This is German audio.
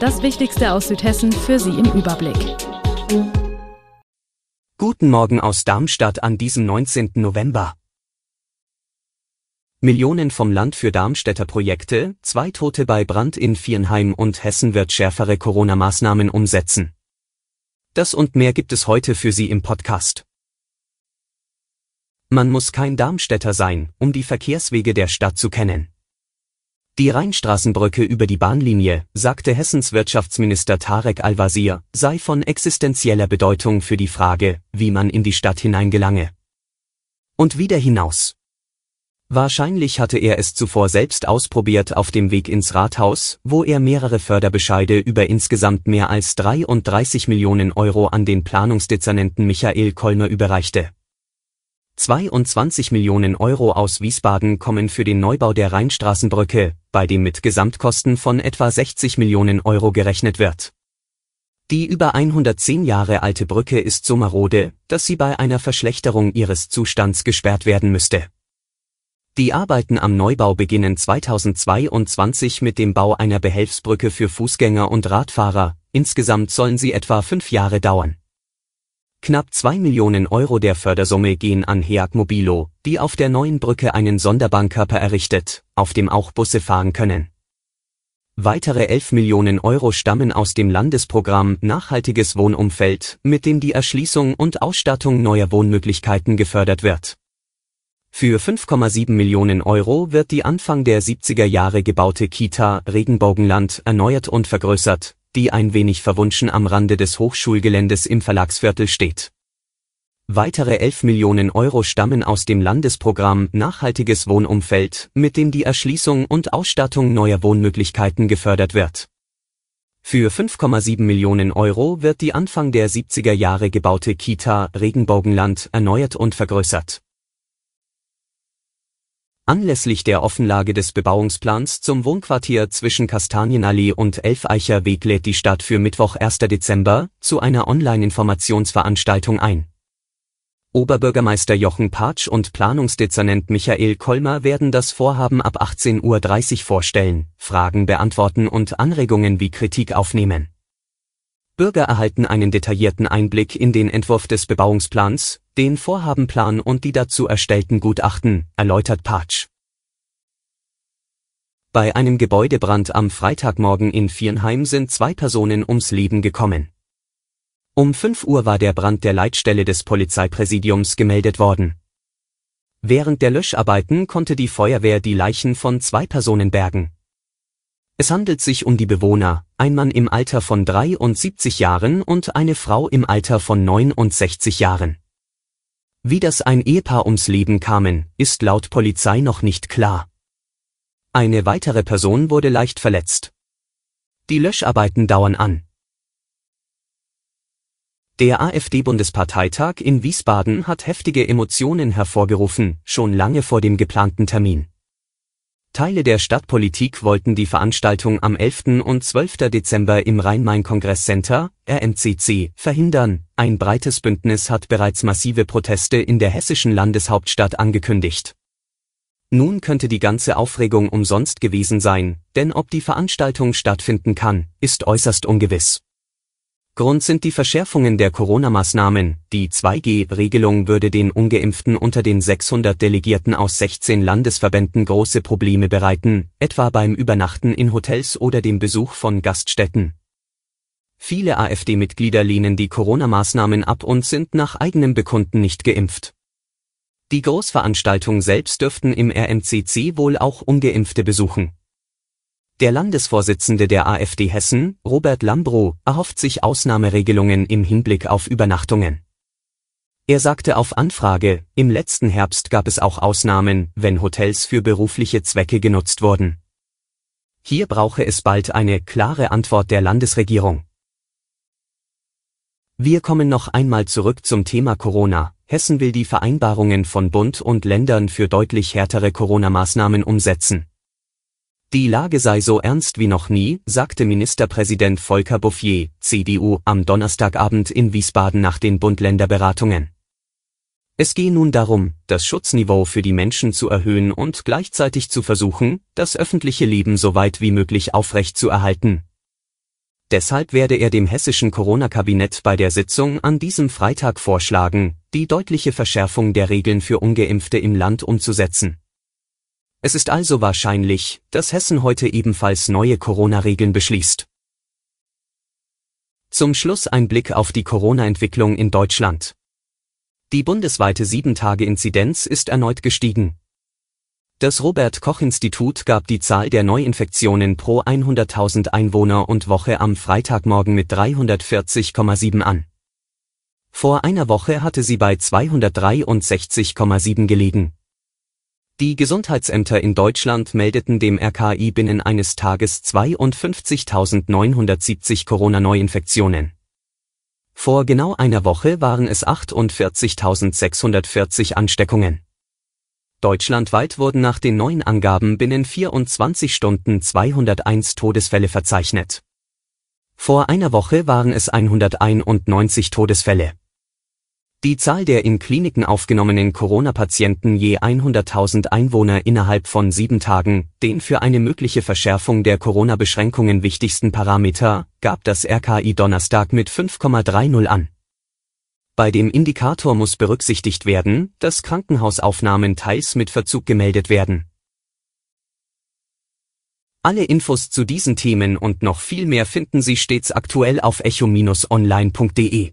Das Wichtigste aus Südhessen für Sie im Überblick. Guten Morgen aus Darmstadt an diesem 19. November. Millionen vom Land für Darmstädter Projekte, zwei Tote bei Brand in Viernheim und Hessen wird schärfere Corona-Maßnahmen umsetzen. Das und mehr gibt es heute für Sie im Podcast. Man muss kein Darmstädter sein, um die Verkehrswege der Stadt zu kennen. Die Rheinstraßenbrücke über die Bahnlinie, sagte Hessens Wirtschaftsminister Tarek Al-Wazir, sei von existenzieller Bedeutung für die Frage, wie man in die Stadt hineingelange. Und wieder hinaus. Wahrscheinlich hatte er es zuvor selbst ausprobiert auf dem Weg ins Rathaus, wo er mehrere Förderbescheide über insgesamt mehr als 33 Millionen Euro an den Planungsdezernenten Michael Kolmer überreichte. 22 Millionen Euro aus Wiesbaden kommen für den Neubau der Rheinstraßenbrücke, bei dem mit Gesamtkosten von etwa 60 Millionen Euro gerechnet wird. Die über 110 Jahre alte Brücke ist so marode, dass sie bei einer Verschlechterung ihres Zustands gesperrt werden müsste. Die Arbeiten am Neubau beginnen 2022 mit dem Bau einer Behelfsbrücke für Fußgänger und Radfahrer, insgesamt sollen sie etwa fünf Jahre dauern. Knapp zwei Millionen Euro der Fördersumme gehen an Heag Mobilo, die auf der neuen Brücke einen Sonderbahnkörper errichtet, auf dem auch Busse fahren können. Weitere 11 Millionen Euro stammen aus dem Landesprogramm Nachhaltiges Wohnumfeld, mit dem die Erschließung und Ausstattung neuer Wohnmöglichkeiten gefördert wird. Für 5,7 Millionen Euro wird die Anfang der 70er Jahre gebaute Kita Regenbogenland erneuert und vergrößert, die ein wenig verwunschen am Rande des Hochschulgeländes im Verlagsviertel steht. Weitere 11 Millionen Euro stammen aus dem Landesprogramm Nachhaltiges Wohnumfeld, mit dem die Erschließung und Ausstattung neuer Wohnmöglichkeiten gefördert wird. Für 5,7 Millionen Euro wird die Anfang der 70er Jahre gebaute Kita Regenbogenland erneuert und vergrößert. Anlässlich der Offenlage des Bebauungsplans zum Wohnquartier zwischen Kastanienallee und Elfeicher Weg lädt die Stadt für Mittwoch 1. Dezember zu einer Online-Informationsveranstaltung ein. Oberbürgermeister Jochen Patsch und Planungsdezernent Michael Kolmer werden das Vorhaben ab 18.30 Uhr vorstellen, Fragen beantworten und Anregungen wie Kritik aufnehmen. Bürger erhalten einen detaillierten Einblick in den Entwurf des Bebauungsplans, den Vorhabenplan und die dazu erstellten Gutachten, erläutert Patsch. Bei einem Gebäudebrand am Freitagmorgen in Viernheim sind zwei Personen ums Leben gekommen. Um 5 Uhr war der Brand der Leitstelle des Polizeipräsidiums gemeldet worden. Während der Löscharbeiten konnte die Feuerwehr die Leichen von zwei Personen bergen. Es handelt sich um die Bewohner, ein Mann im Alter von 73 Jahren und eine Frau im Alter von 69 Jahren. Wie das ein Ehepaar ums Leben kamen, ist laut Polizei noch nicht klar. Eine weitere Person wurde leicht verletzt. Die Löscharbeiten dauern an. Der AfD-Bundesparteitag in Wiesbaden hat heftige Emotionen hervorgerufen, schon lange vor dem geplanten Termin. Teile der Stadtpolitik wollten die Veranstaltung am 11. und 12. Dezember im Rhein-Main-Kongress-Center, RMCC, verhindern. Ein breites Bündnis hat bereits massive Proteste in der hessischen Landeshauptstadt angekündigt. Nun könnte die ganze Aufregung umsonst gewesen sein, denn ob die Veranstaltung stattfinden kann, ist äußerst ungewiss. Grund sind die Verschärfungen der Corona-Maßnahmen. Die 2G-Regelung würde den ungeimpften unter den 600 Delegierten aus 16 Landesverbänden große Probleme bereiten, etwa beim Übernachten in Hotels oder dem Besuch von Gaststätten. Viele AfD-Mitglieder lehnen die Corona-Maßnahmen ab und sind nach eigenem Bekunden nicht geimpft. Die Großveranstaltung selbst dürften im RMCC wohl auch ungeimpfte besuchen. Der Landesvorsitzende der AfD Hessen, Robert Lambrow, erhofft sich Ausnahmeregelungen im Hinblick auf Übernachtungen. Er sagte auf Anfrage, im letzten Herbst gab es auch Ausnahmen, wenn Hotels für berufliche Zwecke genutzt wurden. Hier brauche es bald eine klare Antwort der Landesregierung. Wir kommen noch einmal zurück zum Thema Corona. Hessen will die Vereinbarungen von Bund und Ländern für deutlich härtere Corona-Maßnahmen umsetzen. Die Lage sei so ernst wie noch nie, sagte Ministerpräsident Volker Bouffier, CDU, am Donnerstagabend in Wiesbaden nach den Bund-Länder-Beratungen. Es gehe nun darum, das Schutzniveau für die Menschen zu erhöhen und gleichzeitig zu versuchen, das öffentliche Leben so weit wie möglich aufrecht zu erhalten. Deshalb werde er dem hessischen Corona-Kabinett bei der Sitzung an diesem Freitag vorschlagen, die deutliche Verschärfung der Regeln für ungeimpfte im Land umzusetzen. Es ist also wahrscheinlich, dass Hessen heute ebenfalls neue Corona-Regeln beschließt. Zum Schluss ein Blick auf die Corona-Entwicklung in Deutschland. Die bundesweite 7-Tage-Inzidenz ist erneut gestiegen. Das Robert Koch Institut gab die Zahl der Neuinfektionen pro 100.000 Einwohner und Woche am Freitagmorgen mit 340,7 an. Vor einer Woche hatte sie bei 263,7 gelegen. Die Gesundheitsämter in Deutschland meldeten dem RKI binnen eines Tages 52.970 Corona-Neuinfektionen. Vor genau einer Woche waren es 48.640 Ansteckungen. Deutschlandweit wurden nach den neuen Angaben binnen 24 Stunden 201 Todesfälle verzeichnet. Vor einer Woche waren es 191 Todesfälle. Die Zahl der in Kliniken aufgenommenen Corona-Patienten je 100.000 Einwohner innerhalb von sieben Tagen, den für eine mögliche Verschärfung der Corona-Beschränkungen wichtigsten Parameter, gab das RKI Donnerstag mit 5,30 an. Bei dem Indikator muss berücksichtigt werden, dass Krankenhausaufnahmen teils mit Verzug gemeldet werden. Alle Infos zu diesen Themen und noch viel mehr finden Sie stets aktuell auf echo-online.de.